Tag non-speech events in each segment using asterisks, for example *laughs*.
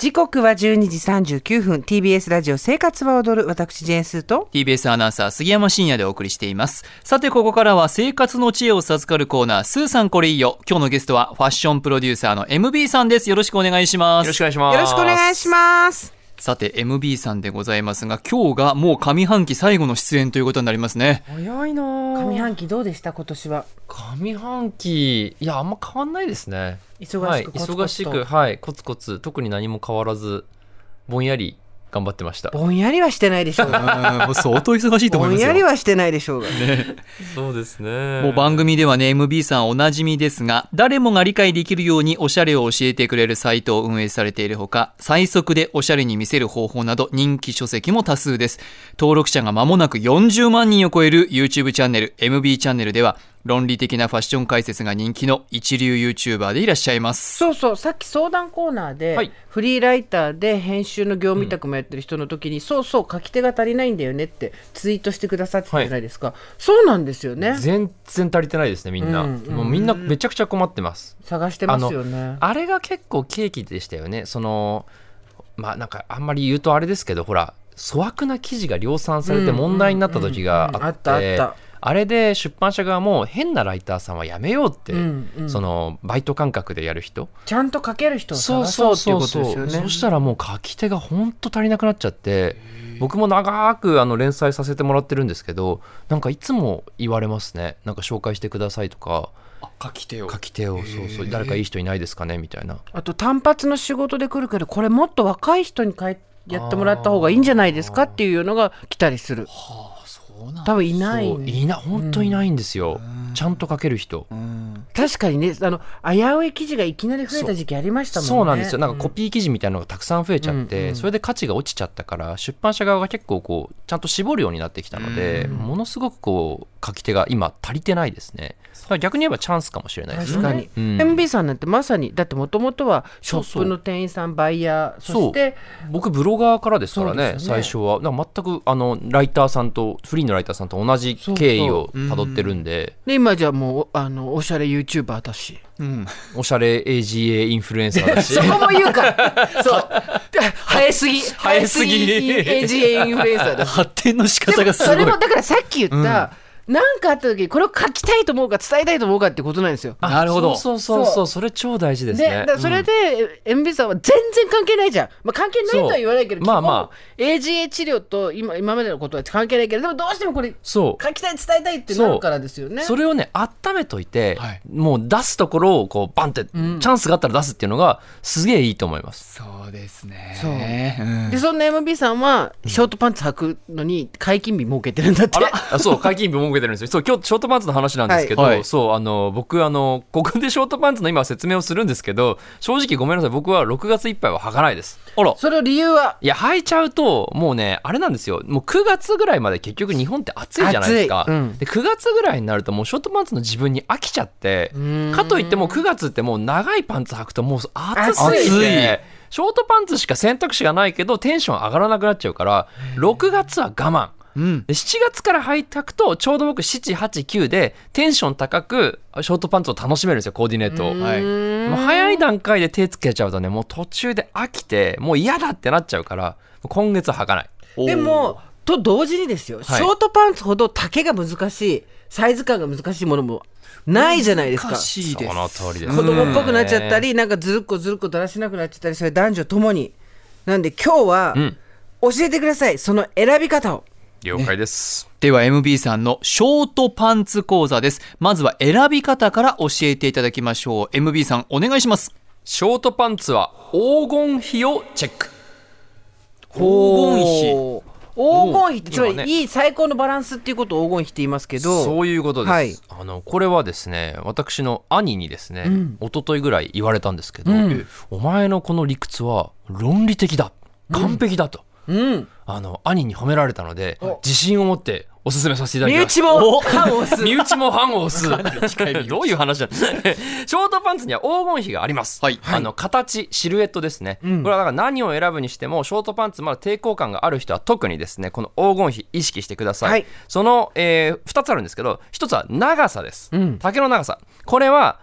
時刻は12時39分。TBS ラジオ生活は踊る。私ジェーンスーと。TBS アナウンサー杉山真也でお送りしています。さてここからは生活の知恵を授かるコーナー。スーさんこれいいよ。今日のゲストはファッションプロデューサーの MB さんです。よろしくお願いします。よろしくお願いします。よろしくお願いしますさて MB さんでございますが今日がもう上半期最後の出演ということになりますね。早いなぁ上半期どうでした？今年は。上半期、いや、あんま変わんないですね。忙しくコツコツと。はい、忙しく、はい、コツコツ、特に何も変わらず、ぼんやり頑張ってました。ぼんやりはしてないでしょう *laughs* うんが相当忙しいと思いますよ。ぼんやりはしてないでしょうが。そうですね。もう番組ではね MB さんおなじみですが誰もが理解できるようにおしゃれを教えてくれるサイトを運営されているほか最速でおしゃれに見せる方法など人気書籍も多数です。登録者が間もなく40万人を超える YouTube チャンネル MB チャンネルでは論理的なファッション解説が人気の一流 YouTuber でいらっしゃいます。そうそうさっき相談コーナーで、はい。フリーライターで編集の業務委託もやってる人の時に、そうそう書き手が足りないんだよねってツイートしてくださってたじゃないですか、そうなんですよね。全然足りてないですね、みんな。うんうんもうみんなめちゃくちゃ困ってます。探してますよね。あれが結構契機でしたよね。その、まあなんかあんまり言うとあれですけど、ほら、粗悪な記事が量産されて問題になった時がうんうんうんあっあったあってたあれで出版社側も変なライターさんはやめようって、うんうん。そのバイト感覚でやる人。ちゃんと書ける人を探そうっていうことですよね。そしたらもう書き手が本当足りなくなっちゃって僕も長くあの連載させてもらってるんですけどなんかいつも言われますね。なんか紹介してくださいとか。書き手を。書き手を。そうそう。誰かいい人いないですかね？みたいな。あと単発の仕事で来るけどこれもっと若い人にやってもらった方がいいんじゃないですか？っていうのが来たりする。はあ多分いないいな本当いないんですよ、ちゃんと書ける人、うん。確かにねあの危うい記事がいきなり増えた時期ありましたもんね。そうなんですよ。なんかコピー記事みたいなのがたくさん増えちゃって、うんうんそれで価値が落ちちゃったから出版社側が結構こうちゃんと絞るようになってきたので、ものすごくこう書き手が今足りてないですね。だから逆に言えばチャンスかもしれないですね。確かに、うん。MB さんなんてまさにだってもともとはショップの店員さんバイヤーそして僕ブロガーからですからねね。最初は。だから全くあのライターさんとフリーのライターさんと同じ経緯をたどってるんで。で今じゃあもうあのおしゃれ YouTuber だし。うん。おしゃれ AGA インフルエンサーだし。そこも言うか。ら *laughs* そう。生えすぎ。生えすぎ。AGA インフルエンサーだし。発展の仕方がすごい。それもだからさっき言った、なんかあった時にこれを書きたいと思うか伝えたいと思うかってことなんですよ。なるほど。そうそうそうそう。それ超大事ですでねだからそれで、MB さん。は全然関係ないじゃん、まあ、関係ないとは言わないけどまあまあ。AGA 治療と今今までのことは関係ないけどでもどうしてもこれそう。書きたい伝えたいってなるからですよね。それをね温めといて、はい。もう出すところをこうバンって、チャンスがあったら出すっていうのがすげえいいと思います。そうですね。そう。うん。でそんな MB さんはショートパンツ履くのに解禁日設けてるんだって。あそう解禁日設けてるんですよ。そう今日ショートパンツの話なんですけど、はい。はいそうあの僕あのここでショートパンツの今説明をするんですけど正直ごめんなさい。僕は6月いっぱいは履かないです。あら。それを理由は？いや履いちゃうともうねあれなんですよ。もう9月ぐらいまで結局日本って暑いじゃないですか、暑い。うん。で9月ぐらいになるともうショートパンツの自分に飽きちゃってん。かといってもう9月ってもう長いパンツ履くともう暑すぎ暑い。てショートパンツしか選択肢がないけどテンション上がらなくなっちゃうから6月は我慢うん。で7月から履いたくとちょうど僕789でテンション高くショートパンツを楽しめるんですよコーディネートを。はい。もう早い段階で手つけちゃうとねもう途中で飽きてもう嫌だってなっちゃうから今月は履かない。でもと同時にですよ、ショートパンツほど丈が難しいサイズ感が難しいものもないじゃないですか。難しいです。その通りです。子供っぽくなっちゃったり、なんかずるっこずるっこだらしなくなっちゃったりそれ男女ともに。なんで今日はん。教えてくださいその選び方を了解です、では MB さんのショートパンツ講座です。まずは選び方から教えていただきましょう。MB さんお願いします。ショートパンツは黄金比をチェック。黄金比。黄金比ってつまりいい最高のバランスっていうことを黄金比って言いますけどそういうことです、はい。あのこれはですね私の兄にですね、一昨日ぐらい言われたんですけど、ん。お前のこの理屈は論理的だ。完璧だと、うんあの兄に褒められたので自信を持っておすすめさせていただき身ます。内も判を押す。身内もファンを押す *laughs* どういう話だ。*laughs* ショートパンツには黄金比があります、はい。あの形シルエットですね、これはだから何を選ぶにしてもショートパンツまだ抵抗感がある人は特にですねこの黄金比意識してください、はい。その、え2つあるんですけど1つは長さです、ん。丈の長さ。これは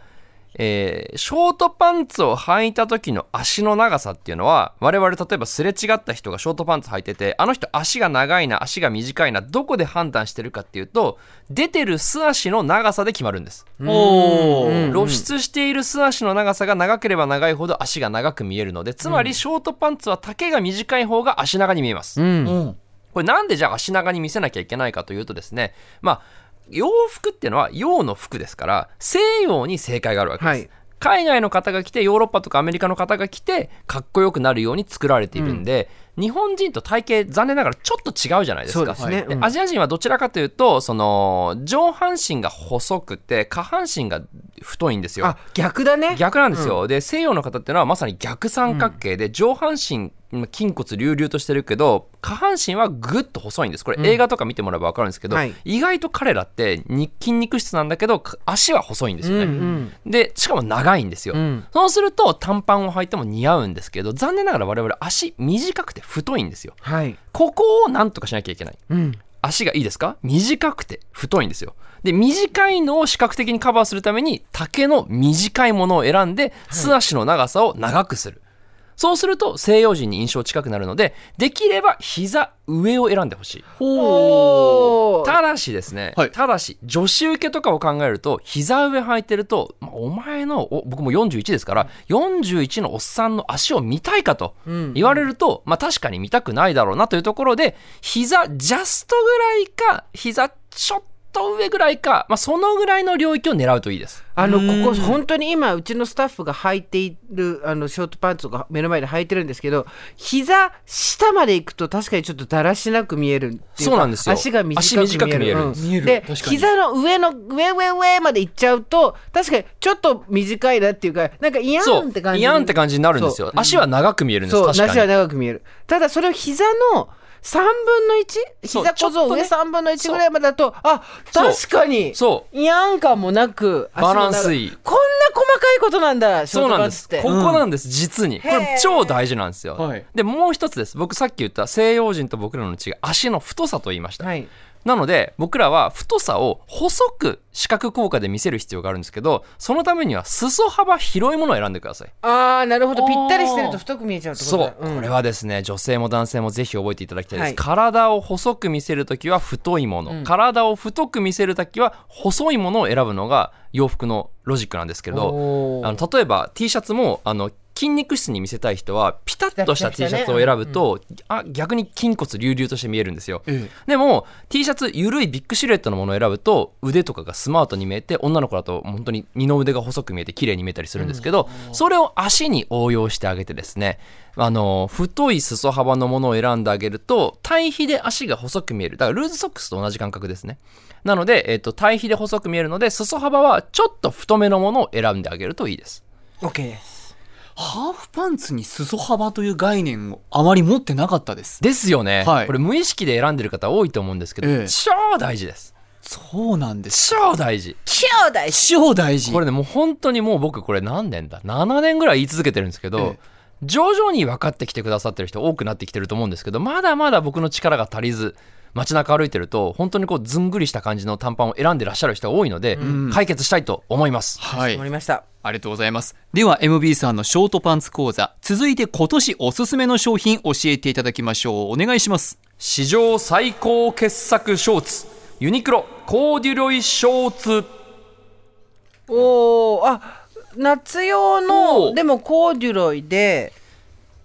えーショートパンツを履いた時の足の長さっていうのは我々例えばすれ違った人がショートパンツ履いててあの人足が長いな足が短いなどこで判断してるかっていうと出てる素足の長さで決まるんです。露出している素足の長さが長ければ長いほど足が長く見えるのでつまりショートパンツは丈が短い方が足長に見えます、うんうん。これなんでじゃあ足長に見せなきゃいけないかというとですねまあ洋服っていうのは洋の服ですから西洋に正解があるわけです、はい。海外の方が来てヨーロッパとかアメリカの方が来てかっこよくなるように作られているんで、日本人と体型残念ながらちょっと違うじゃないですか。そうですね。うん。でアジア人はどちらかというとその上半身が細くて下半身が太いんですよ。あ逆だね。逆なんですよ、で西洋の方っていうのはまさに逆三角形で上半身まあ筋骨隆々としてるけど下半身はぐっと細いんです。これ映画とか見てもらえば分かるんですけど、はい。意外と彼らってに筋肉質なんだけどか足は細いんですよね、うんでしかも長いんですよ、うん。そうすると短パンを履いても似合うんですけど残念ながら我々足短くて太いんですよ。はい。ここをなんとかしなきゃいけない。うん。足がいいですか？短くて太いんですよ。で短いのを視覚的にカバーするために丈の短いものを選んで素足の長さを長くする、そうすると西洋人に印象近くなるのでできれば膝上を選んでほしい。ただしですね、はい。ただし女子受けとかを考えると膝上履いてると、まあお前のお僕も41ですから41のおっさんの足を見たいかとうん。言われると、まあ確かに見たくないだろうなというところで膝ジャストぐらいか膝ちょっと上ぐらいか、まあ、そのぐらいの領域を狙うといいです。あのここ本当に今うちのスタッフが履いているあのショートパンツが目の前で履いてるんですけど膝下まで行くと確かにちょっとだらしなく見えるそうなんですよ。足が短く見える。足短く見える。うん。見える。で膝の上の上上上まで行っちゃうと確かにちょっと短いなっていうかなんかイヤそうーンって感じイヤーンって感じになるんですよ。足は長く見えるんです。そう確かに。足は長く見える。ただそれを膝の3分の 1? そう膝小僧上ちょっとね。3分の1ぐらいまでだとあ確かにそう。イヤーン感もなくバラン長スいい。こんな細かいことなんだそうなんです。ここなんです、実に。これ超大事なんですよ。はい。で、もう一つです。僕さっき言った西洋人と僕らの違い、足の太さと言いました。はいなので、僕らは太さを細く視覚効果で見せる必要があるんですけど、そのためには裾幅広いものを選んでください。ああなるほど。ぴったりしてると太く見えちゃうってことそう。だ、ん。これはですね女性も男性もぜひ覚えていただきたいです、はい。体を細く見せるときは太いもの、体を太く見せるときは細いものを選ぶのが洋服のロジックなんですけどあの例えば T シャツもあの筋肉質に見せたい人はピタッとした T シャツを選ぶと、あ逆に筋骨隆々として見えるんですよ、えでも T シャツ緩いビッグシルエットのものを選ぶと腕とかがスマートに見えて女の子だと本当に二の腕が細く見えて綺麗に見えたりするんですけど、それを足に応用してあげてですねあの太い裾幅のものを選んであげると対比で足が細く見える。だからルーズソックスと同じ感覚ですね。なので、えっと対比で細く見えるので裾幅はちょっと太めのものを選んであげるといいです。オッケーですハーフパンツに裾幅という概念をあまり持ってなかったです。ですよね、はい。これ無意識で選んでる方多いと思うんですけど、ええ。超大事です。そうなんです。超大事。超大事。超大事。これねもう本当にもう僕これ何年だ？7年ぐらい言い続けてるんですけど、ええ。徐々に分かってきてくださってる人多くなってきてると思うんですけどまだまだ僕の力が足りず街中歩いてると本当にこうずんぐりした感じの短パンを選んでらっしゃる人が多いので、ん解決したいと思いますはい終わ。りましたありがとうございます。では MB さんのショートパンツ講座、続いて今年おすすめの商品教えていただきましょう。お願いします。史上最高傑作ショーツユニクロコーデュロイショーツおおあ夏用のでもコーデュロイで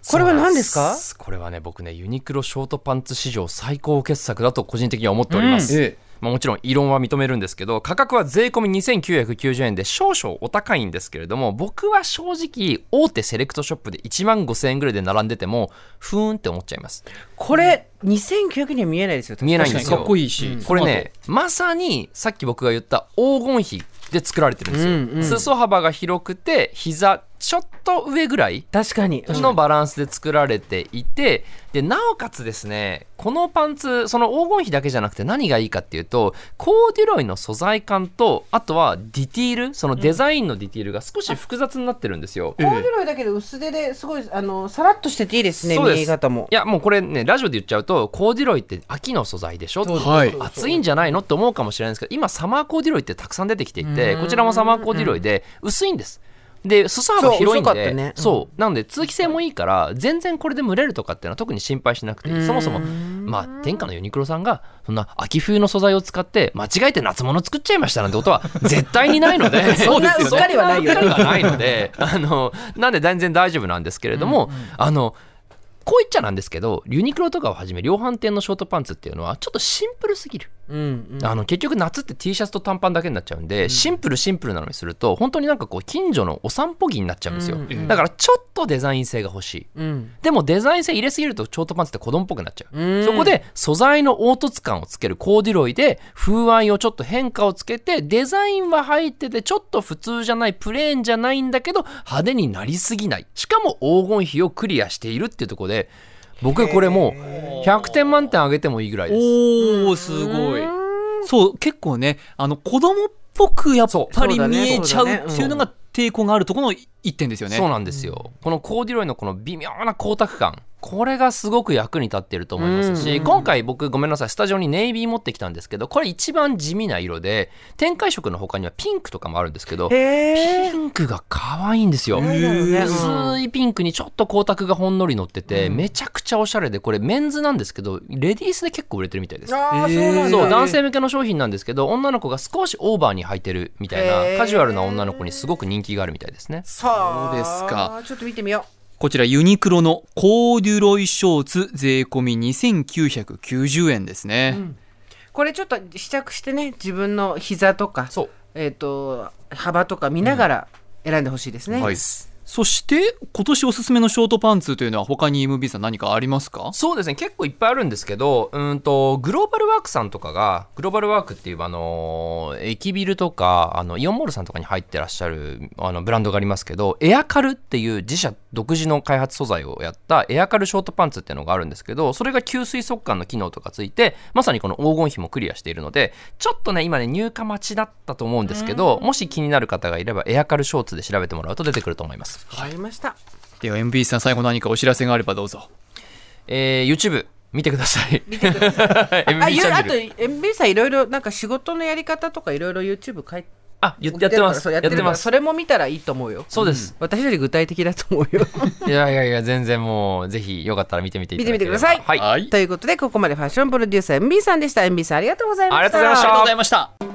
これは何ですか？これはね僕ねユニクロショートパンツ史上最高傑作だと個人的には思っております、えまあ、もちろん異論は認めるんですけど価格は税込み2990円で少々お高いんですけれども僕は正直大手セレクトショップで1万5000円ぐらいで並んでてもふーんって思っちゃいます。これ2900には見えないですよ見えないんですよ。かっこいいし。これねまさにさっき僕が言った黄金比で作られてるんですよ、うんうん。裾幅が広くて膝ちょっと上ぐらい確かに。のバランスで作られていて、でなおかつですねこのパンツその黄金比だけじゃなくて何がいいかっていうとコーデュロイの素材感とあとはディティールそのデザインのディティールが少し複雑になってるんですよ。コーデュロイだけど薄手ですごいあのさらっとしてていいですね見え方も。いやもうこれねラジオで言っちゃうとコーデュロイって秋の素材でしょはい。暑いんじゃないのって思うかもしれないんですけど今サマーコーデュロイってたくさん出てきていてこちらもサマーコーデュロイで薄いんですで裾幅広いんでね。うん。そう。なので通気性もいいから全然これで蒸れるとかっていうのは特に心配しなくていい。そもそもまあ天下のユニクロさんがそんな秋冬の素材を使って間違えて夏物作っちゃいましたなんてことは *laughs* 絶対にないので。*laughs* そんなうっかりはないよね。そんうっかりはないので。*laughs* あのなんで全然大丈夫なんですけれども、あのこう言っちゃなんですけどユニクロとかをはじめ量販店のショートパンツっていうのはちょっとシンプルすぎるうんうん。あの結局夏って T シャツと短パンだけになっちゃうんで、シンプルシンプルなのにすると本当になんかこう近所のお散歩着になっちゃうんですよ、うんだからちょっとデザイン性が欲しい。うん。でもデザイン性入れすぎるとショートパンツって子供っぽくなっちゃう、うん。そこで素材の凹凸感をつけるコーデュロイで風合いをちょっと変化をつけてデザインは入っててちょっと普通じゃないプレーンじゃないんだけど派手になりすぎない。しかも黄金比をクリアしているっていうところで僕これもう100点満点あげてもいいぐらいです。おおすごい。そう結構ねあの子供っぽくやっぱり見えちゃうっていうのが抵抗があるところの一点ですよね。そうなんですよ、このコーデュロイのこの微妙な光沢感これがすごく役に立っていると思いますし、うん。今回僕ごめんなさいスタジオにネイビー持ってきたんですけどこれ一番地味な色で展開色の他にはピンクとかもあるんですけどピンクが可愛いんですよ。薄いピンクにちょっと光沢がほんのり乗ってて、めちゃくちゃおしゃれでこれメンズなんですけどレディースで結構売れてるみたいです。そう男性向けの商品なんですけど女の子が少しオーバーに履いてるみたいなカジュアルな女の子にすごく人気があるみたいですね。そうですか？ちょっと見てみよこちらユニクロのコーデュロイショーツ税込み2990円ですね、うこれちょっと試着してね自分の膝とかそう。えっ、と幅とか見ながら選んでほしいですね、はいそして今年おすすめのショートパンツというのは他に MB さん何かありますか？そうですね。結構いっぱいあるんですけどうんとグローバルワークさんとかがグローバルワークっていうあの駅ビルとかあのイオンモールさんとかに入ってらっしゃるあのブランドがありますけどエアカルっていう自社独自の開発素材をやったエアカルショートパンツっていうのがあるんですけどそれが吸水速乾の機能とかついてまさにこの黄金比もクリアしているのでちょっとね今ね入荷待ちだったと思うんですけどもし気になる方がいればエアカルショーツで調べてもらうと出てくると思いますわかりました。では MB さん最後何かお知らせがあればどうぞ。えー YouTube 見てください。見てください。*laughs* あゆあと MB さんいろいろなんか仕事のやり方とかいろいろ YouTube 書いてあ言ってやってます。やってます。それも見たらいいと思うよ。そうです、私より具体的だと思うよ。*laughs* いやいやいや全然もうぜひよかったら見てみて見てみてください。はい、はい。ということでここまでファッションプロデューサー MB さんでした。MB さんありがとうございました。ありがとうございました。ありがとうございました